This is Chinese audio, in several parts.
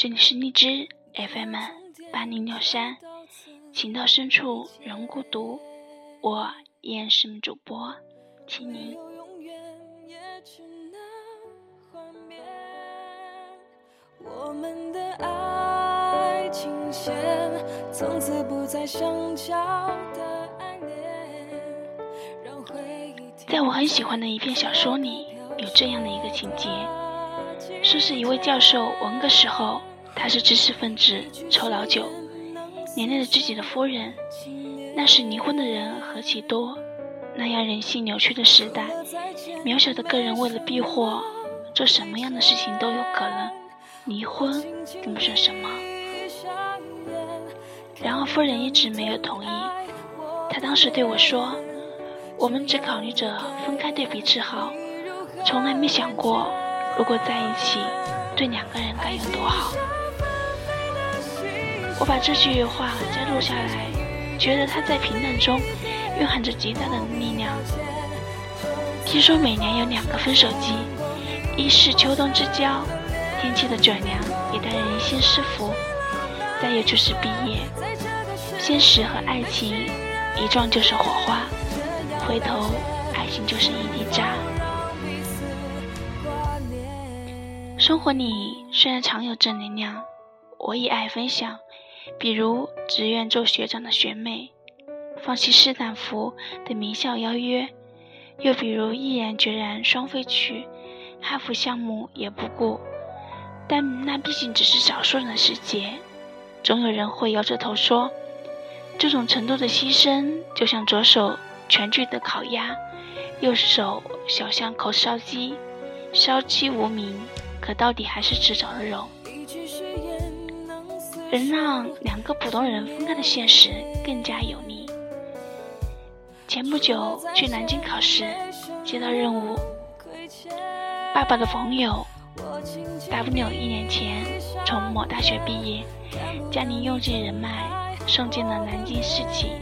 这里是荔枝 FM 八零六三，情到深处人孤独，我依然是主播青柠。我们的爱情线从此不再相交的爱恋，在我很喜欢的一篇小说里，有这样的一个情节。说是一位教授文革时候，他是知识分子，抽老九，连累了自己的夫人。那时离婚的人何其多，那样人性扭曲的时代，渺小的个人为了避祸，做什么样的事情都有可能。离婚并不算什么。然而夫人一直没有同意。她当时对我说：“我们只考虑着分开对彼此好，从来没想过。”如果在一起，对两个人该有多好？我把这句话摘录下来，觉得它在平淡中蕴含着极大的力量。听说每年有两个分手季，一是秋冬之交，天气的转凉也带人心失福；再有就是毕业，现实和爱情一撞就是火花，回头爱情就是一地渣。生活里虽然常有正能量，我也爱分享，比如只愿做学长的学妹，放弃斯坦福的名校邀约，又比如毅然决然双飞去，哈佛项目也不顾。但那毕竟只是少数人的世界，总有人会摇着头说，这种程度的牺牲，就像左手全聚的烤鸭，右手小巷口烧鸡，烧鸡无名。可到底还是迟早的肉，能让两个普通人分开的现实更加有力。前不久去南京考试，接到任务，爸爸的朋友 W 一年前从某大学毕业，家里用尽人脉送进了南京市企，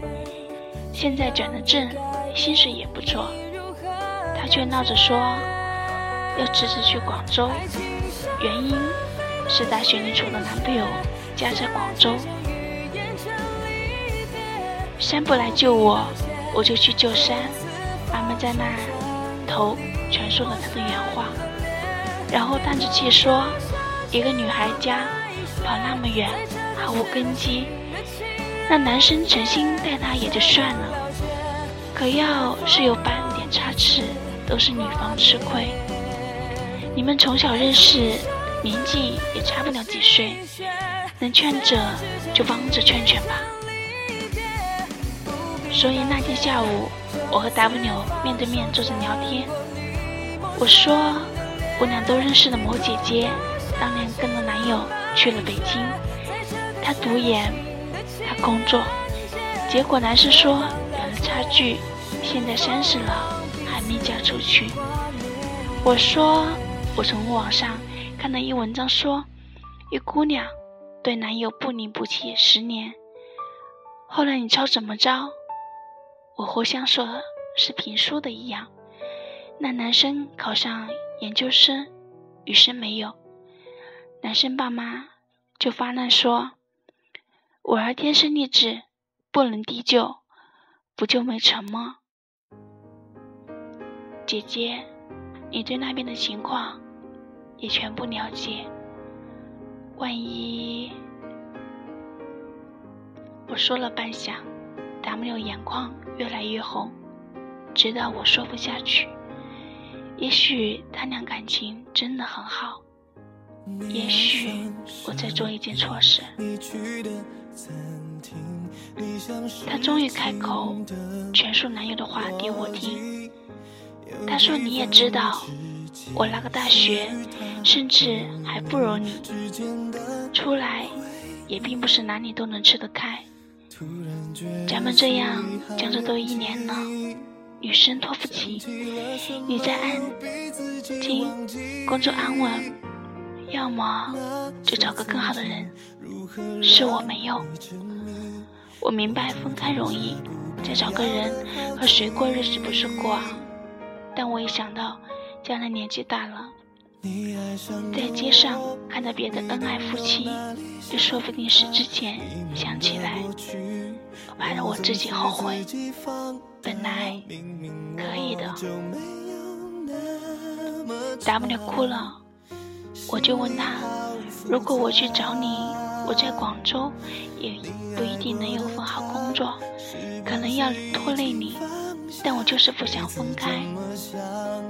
现在转了正，薪水也不错，他却闹着说。要辞职去广州，原因是大学里处的男朋友家在广州。山不来救我，我就去救山。妈妈在那头传说了他的原话，然后叹着气说：“一个女孩家跑那么远，毫无根基。那男生诚心待她也就算了，可要是有半点差池，都是女方吃亏。”你们从小认识，年纪也差不了几岁，能劝着就帮着劝劝吧。所以那天下午，我和 W 面对面坐着聊天。我说，我俩都认识的某姐姐，当年跟了男友去了北京，她读研，她工作，结果男生说有了差距，现在三十了还没嫁出去。我说。我从网上看到一文章说，一姑娘对男友不离不弃十年，后来你猜怎么着？我互相说是评书的一样，那男生考上研究生，女生没有，男生爸妈就发难说，我儿天生丽质，不能低就，不就没成吗？姐姐，你对那边的情况？也全部了解。万一说了半晌，W 眼眶越来越红，直到我说不下去。也许他俩感情真的很好，也许我在做一件错事。他终于开口，全述男友的话给我听。他说：“你也知道。”我那个大学，甚至还不如你。出来，也并不是哪里都能吃得开。咱们这样讲着都一年了，女生托不起。你在安静，工作安稳，要么就找个更好的人。是我没有。我明白分开容易，再找个人和谁过日子不是过？但我一想到。将来年纪大了，在街上看到别的恩爱夫妻，又说不定是之前想起来，我怕让我自己后悔。本来可以的。W 哭了，我就问他：如果我去找你，我在广州也不一定能有份好工作，可能要拖累你。但我就是不想分开。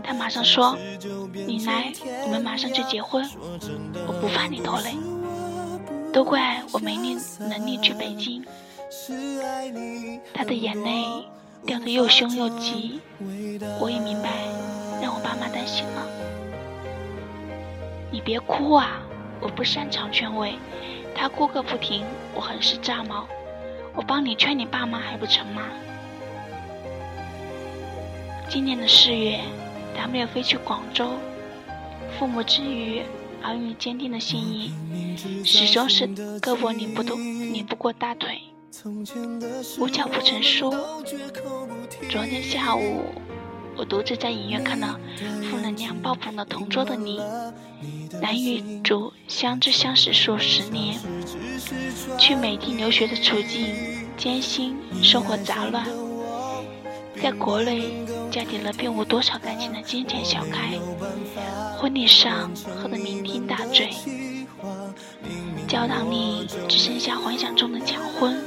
他马上说：“你来，我们马上就结婚。我不怕你拖累，都怪我没力能力去北京。”他的眼泪掉得又凶又急，我也明白，让我爸妈担心了。你别哭啊，我不擅长劝慰。他哭个不停，我很是炸毛。我帮你劝你爸妈还不成吗？今年的四月，W 飞去广州，父母之于儿女坚定的心意，始终是胳膊拧不动，拧不过大腿，无巧不成书。昨天下午，我独自在影院看了负能量爆棚的《同桌的你》，男女主相知相识数十年，去美帝留学的处境艰辛，生活杂乱，在国内。嫁给了并无多少感情的金钱小开，婚礼上喝得酩酊大醉，教堂里只剩下幻想中的抢婚，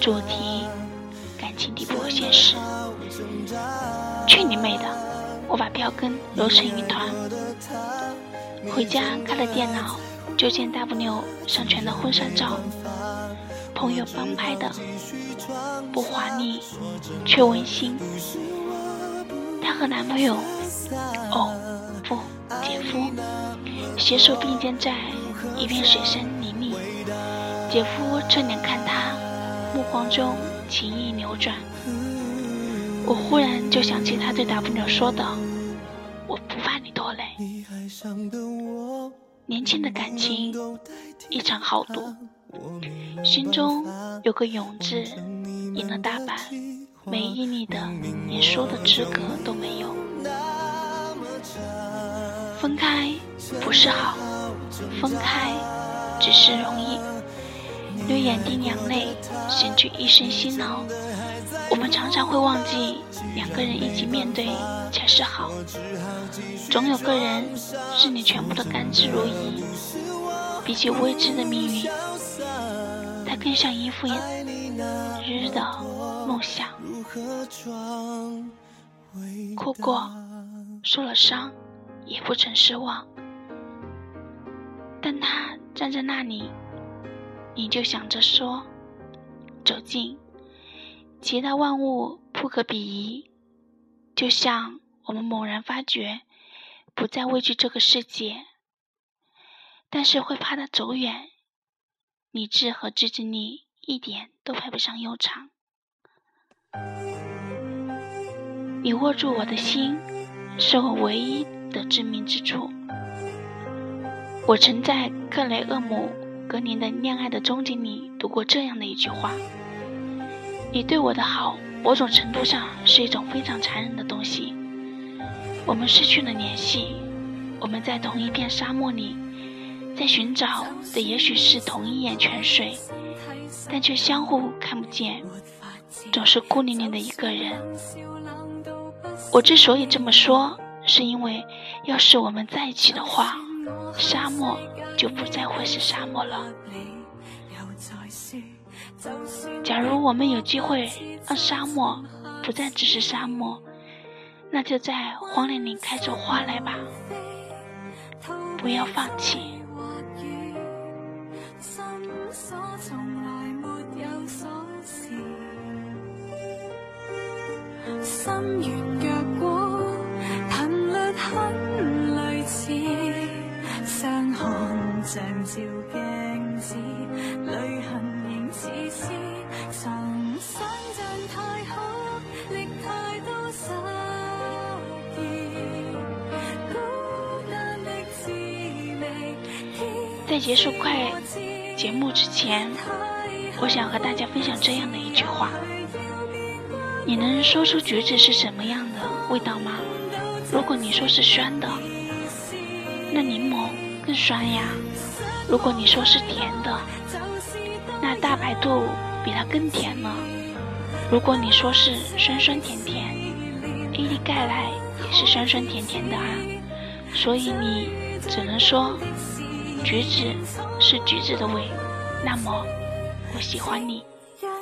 主题感情抵不过现实。去你妹的！我把票根揉成一团，回家开了电脑，就见 W 上传的婚纱照，朋友帮拍的，不华丽却温馨。她和男朋友，哦不，姐夫，携手并肩在一片水杉林里。姐夫侧脸看她，目光中情意流转。我忽然就想起他对 W 说的：“我不怕你拖累。”年轻的感情一场豪赌，心中有个勇字，赢了大半。没毅力的，连说的资格都没有。分开不是好，分开只是容易，流眼滴两泪，省去一身辛劳。我们常常会忘记，两个人一起面对才是好。总有个人是你全部的甘之如饴，比起未知的命运，他更像一副日的梦想。哭过，受了伤，也不曾失望。但他站在那里，你就想着说：“走近，其他万物不可比拟。”就像我们猛然发觉，不再畏惧这个世界，但是会怕它走远。理智和自制力一点都派不上用场。你握住我的心，是我唯一的致命之处。我曾在克雷厄姆格林的《恋爱的终结》里读过这样的一句话：“你对我的好，某种程度上是一种非常残忍的东西。我们失去了联系，我们在同一片沙漠里，在寻找的也许是同一眼泉水，但却相互看不见。”总是孤零零的一个人。我之所以这么说，是因为要是我们在一起的话，沙漠就不再会是沙漠了。假如我们有机会让沙漠不再只是沙漠，那就在荒林里开出花来吧。不要放弃。心愿若果频率很类似，相看像照镜在结束快节目之前，我想和大家分享这样的一句话。你能说出橘子是什么样的味道吗？如果你说是酸的，那柠檬更酸呀。如果你说是甜的，那大白兔比它更甜呢。如果你说是酸酸甜甜，伊利盖莱也是酸酸甜甜的啊。所以你只能说橘子是橘子的味。那么我喜欢你，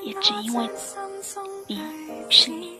也只因为你是你。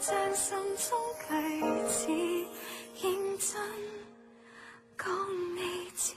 将心中句子认真讲你知。